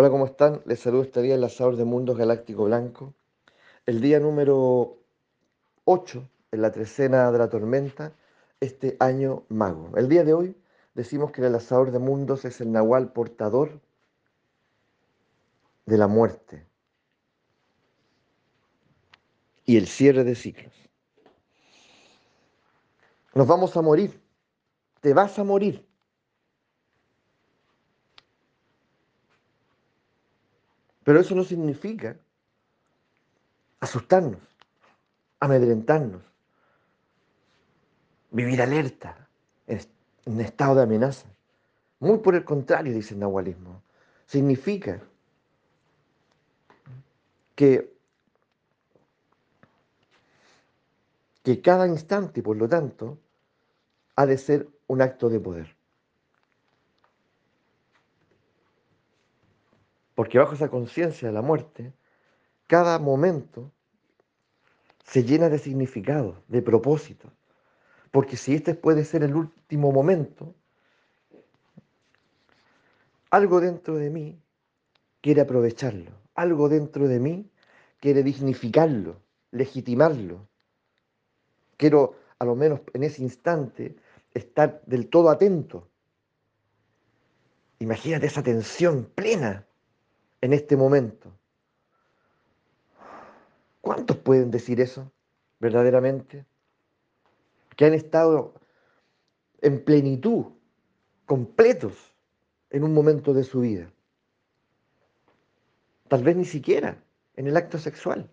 Hola, ¿cómo están? Les saludo este día enlazador de Mundos Galáctico Blanco. El día número 8 en la trecena de la tormenta, este año mago. El día de hoy decimos que el enlazador de mundos es el nahual portador de la muerte y el cierre de ciclos. Nos vamos a morir, te vas a morir. Pero eso no significa asustarnos, amedrentarnos, vivir alerta, en estado de amenaza. Muy por el contrario, dice el nahualismo. Significa que, que cada instante, por lo tanto, ha de ser un acto de poder. Porque bajo esa conciencia de la muerte, cada momento se llena de significado, de propósito. Porque si este puede ser el último momento, algo dentro de mí quiere aprovecharlo, algo dentro de mí quiere dignificarlo, legitimarlo. Quiero, a lo menos en ese instante, estar del todo atento. Imagínate esa tensión plena en este momento. ¿Cuántos pueden decir eso verdaderamente? Que han estado en plenitud, completos en un momento de su vida. Tal vez ni siquiera en el acto sexual.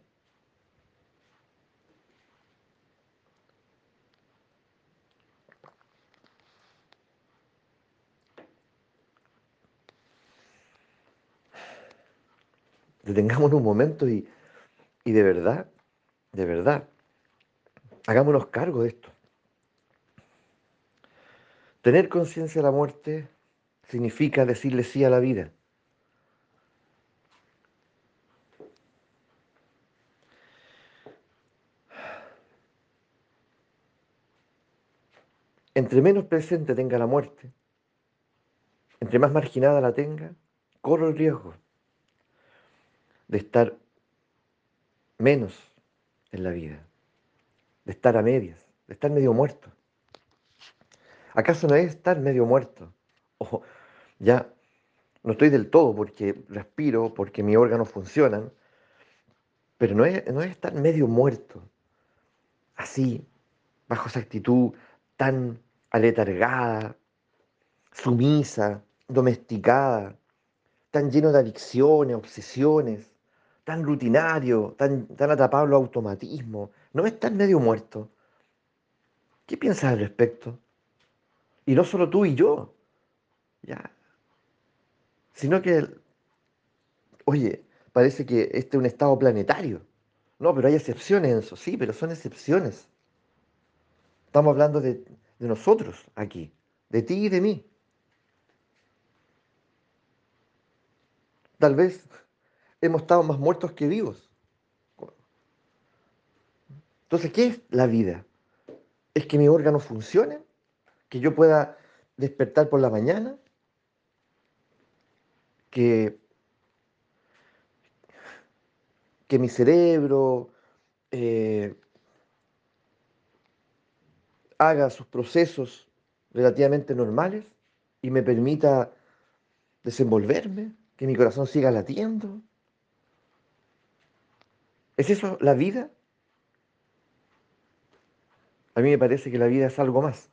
Detengamos un momento y, y de verdad, de verdad, hagámonos cargo de esto. Tener conciencia de la muerte significa decirle sí a la vida. Entre menos presente tenga la muerte, entre más marginada la tenga, corro el riesgo de estar menos en la vida, de estar a medias, de estar medio muerto. ¿Acaso no es estar medio muerto? O ya no estoy del todo porque respiro, porque mis órganos funcionan, pero no es, no es estar medio muerto, así, bajo esa actitud tan aletargada, sumisa, domesticada, tan lleno de adicciones, obsesiones, tan rutinario, tan, tan atrapado los automatismos, no es tan medio muerto. ¿Qué piensas al respecto? Y no solo tú y yo, ya. Sino que, oye, parece que este es un estado planetario. No, pero hay excepciones en eso, sí, pero son excepciones. Estamos hablando de nosotros aquí, de ti y de mí. Tal vez hemos estado más muertos que vivos. Entonces, ¿qué es la vida? ¿Es que mi órgano funcione? ¿Que yo pueda despertar por la mañana? ¿Que, que mi cerebro eh, haga sus procesos relativamente normales y me permita desenvolverme, que mi corazón siga latiendo? ¿Es eso la vida? A mí me parece que la vida es algo más.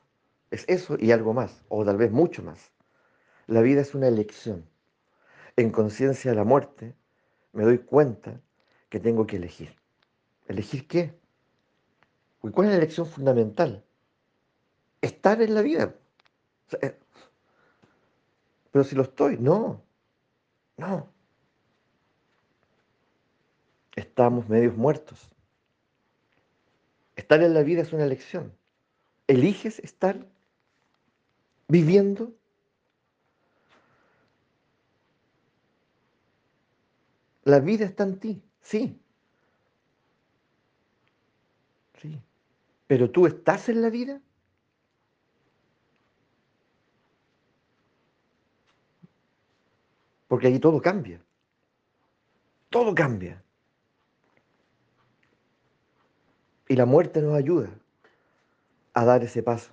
Es eso y algo más, o tal vez mucho más. La vida es una elección. En conciencia de la muerte me doy cuenta que tengo que elegir. ¿Elegir qué? ¿Cuál es la elección fundamental? Estar en la vida. Eh, pero si lo estoy, no. No estamos medios muertos. Estar en la vida es una elección. ¿Eliges estar viviendo? La vida está en ti, sí. Sí. Pero tú estás en la vida. Porque ahí todo cambia. Todo cambia. Y la muerte nos ayuda a dar ese paso,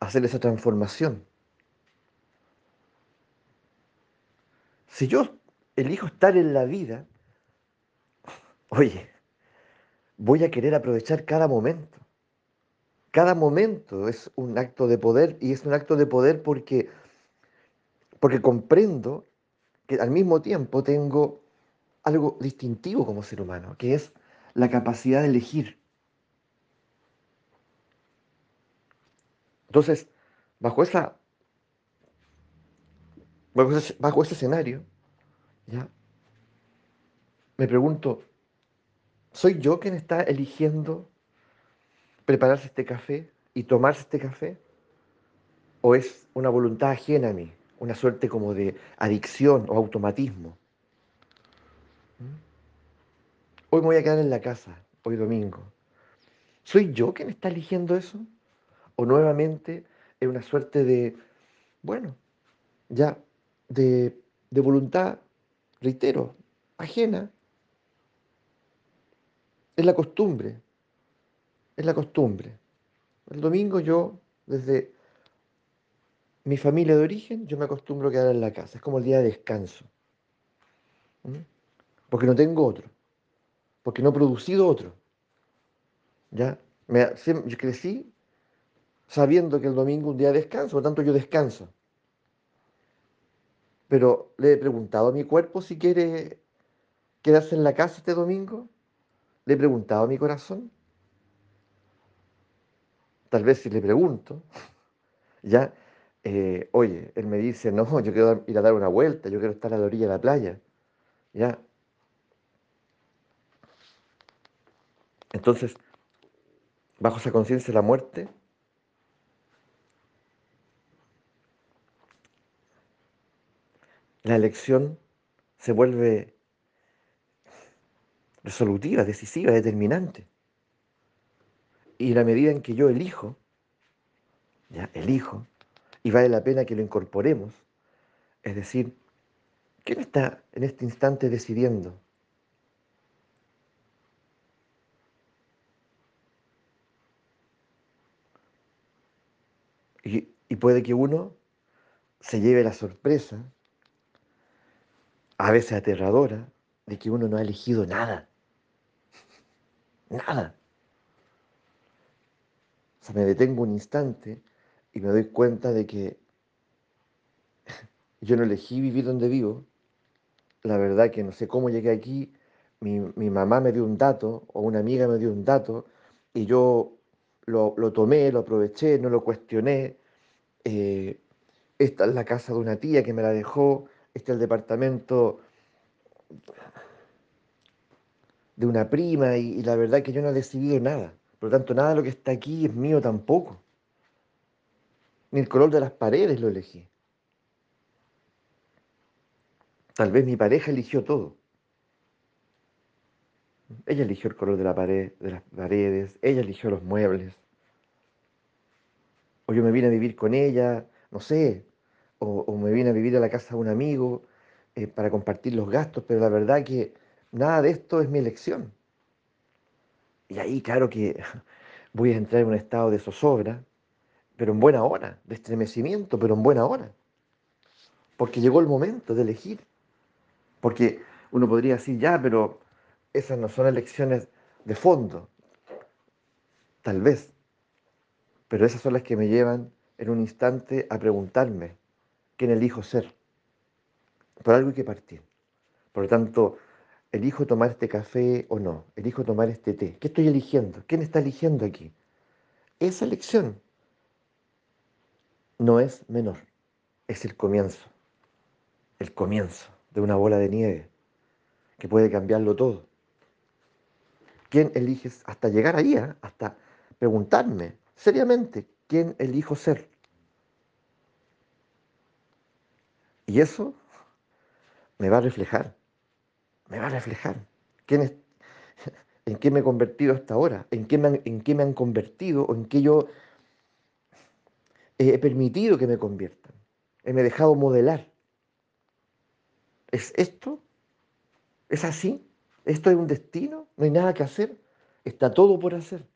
a hacer esa transformación. Si yo elijo estar en la vida, oye, voy a querer aprovechar cada momento. Cada momento es un acto de poder y es un acto de poder porque, porque comprendo que al mismo tiempo tengo algo distintivo como ser humano, que es la capacidad de elegir. Entonces, bajo, esa, bajo, ese, bajo ese escenario, ¿ya? me pregunto, ¿soy yo quien está eligiendo prepararse este café y tomarse este café? ¿O es una voluntad ajena a mí? Una suerte como de adicción o automatismo. ¿Mm? Hoy me voy a quedar en la casa, hoy domingo. ¿Soy yo quien está eligiendo eso? ¿O nuevamente es una suerte de, bueno, ya, de, voluntad, reitero, ajena? Es la costumbre, es la costumbre. El domingo yo, desde mi familia de origen, yo me acostumbro a quedar en la casa. Es como el día de descanso. ¿Mm? Porque no tengo otro. Porque no he producido otro. ¿Ya? Me, yo crecí sabiendo que el domingo un día de descanso, por tanto yo descanso. Pero le he preguntado a mi cuerpo si quiere quedarse en la casa este domingo. Le he preguntado a mi corazón tal vez si le pregunto, ya, eh, oye, él me dice, no, yo quiero ir a dar una vuelta, yo quiero estar a la orilla de la playa, ya. Entonces, bajo esa conciencia de la muerte, la elección se vuelve resolutiva, decisiva, determinante. Y la medida en que yo elijo, ya elijo, y vale la pena que lo incorporemos, es decir, ¿quién está en este instante decidiendo? Y, puede que uno se lleve la sorpresa, a veces aterradora, de que uno no ha elegido nada. Nada. O sea, me detengo un instante y me doy cuenta de que yo no elegí vivir donde vivo. La verdad que no sé cómo llegué aquí. Mi, mamá me dio un dato o una amiga me dio un dato y yo lo, tomé, lo aproveché, no lo cuestioné. Eh, esta es la casa de una tía que me la dejó. Este es el departamento de una prima y la verdad que yo no he decidido nada. Por lo tanto, nada de lo que está aquí es mío tampoco. Ni el color de las paredes lo elegí. Tal vez mi pareja eligió todo. Ella eligió el color de la pared, de las paredes, ella eligió los muebles. O yo me vine a vivir con ella, no sé, o, me vine a vivir a la casa de un amigo eh, para compartir los gastos, pero la verdad que nada de esto es mi elección. Y ahí, claro que voy a entrar en un estado de zozobra, pero en buena hora, de estremecimiento, pero en buena hora. Porque llegó el momento de elegir. Porque uno podría decir, ya, pero esas no son elecciones de fondo. Tal vez. Pero esas son las que me llevan en un instante a preguntarme quién elijo ser. Por algo hay que partir. Por lo tanto, ¿Elijo tomar este café o no? ¿Elijo tomar este té? ¿Qué estoy eligiendo? ¿Quién está eligiendo aquí? Esa elección no es menor, es el comienzo, el comienzo de una bola de nieve que puede cambiarlo todo. ¿Quién eliges hasta llegar ahí, eh? hasta preguntarme seriamente quién elijo ser? Y eso me va a reflejar me va a reflejar. ¿Quién ¿En qué me he convertido hasta ahora? ¿En qué me han, en qué me han convertido o en qué yo he permitido que me conviertan? Me he dejado modelar. ¿Es esto? ¿Es así? ¿Esto es un destino? ¿No hay nada que hacer? Está todo por hacer.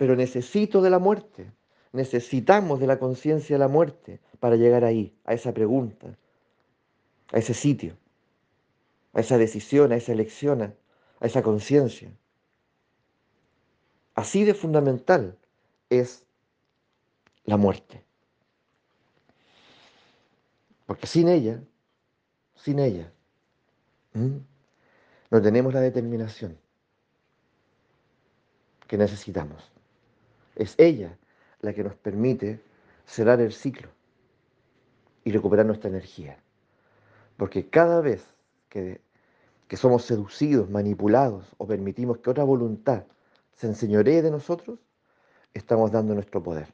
Pero necesito de la muerte. Necesitamos de la conciencia de la muerte para llegar ahí, a esa pregunta, a ese sitio, a esa decisión, a esa elección, a esa conciencia. Así de fundamental es la muerte. Porque sin ella, sin ella, no tenemos la determinación que necesitamos. Es ella la que nos permite cerrar el ciclo y recuperar nuestra energía. Porque cada vez que, que somos seducidos, manipulados o permitimos que otra voluntad se enseñoree de nosotros, estamos dando nuestro poder.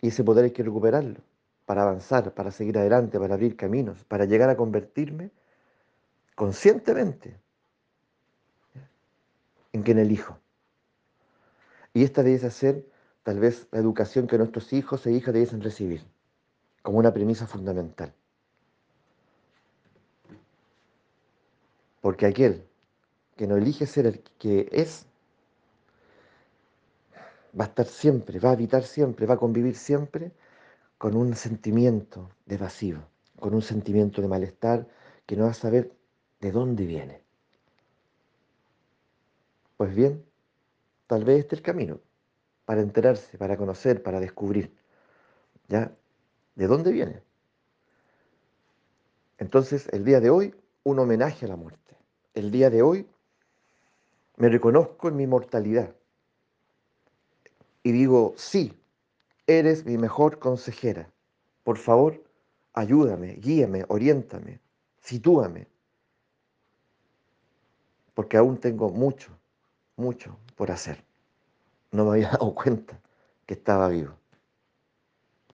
Y ese poder hay que recuperarlo para avanzar, para seguir adelante, para abrir caminos, para llegar a convertirme conscientemente en quien elijo. Y esta debe ser tal vez la educación que nuestros hijos e hijas deben recibir, como una premisa fundamental. Porque aquel que no elige ser el que es, va a estar siempre, va a habitar siempre, va a convivir siempre con un sentimiento de vacío, con un sentimiento de malestar que no va a saber de dónde viene. Pues bien, tal vez este es el camino para enterarse, para conocer, para descubrir, ¿ya? ¿De dónde viene? Entonces, el día de hoy, un homenaje a la muerte. El día de hoy, me reconozco en mi mortalidad y digo, sí, Eres mi mejor consejera. Por favor, ayúdame, guíame, oriéntame, sitúame. Porque aún tengo mucho, mucho por hacer. No me había dado cuenta que estaba vivo.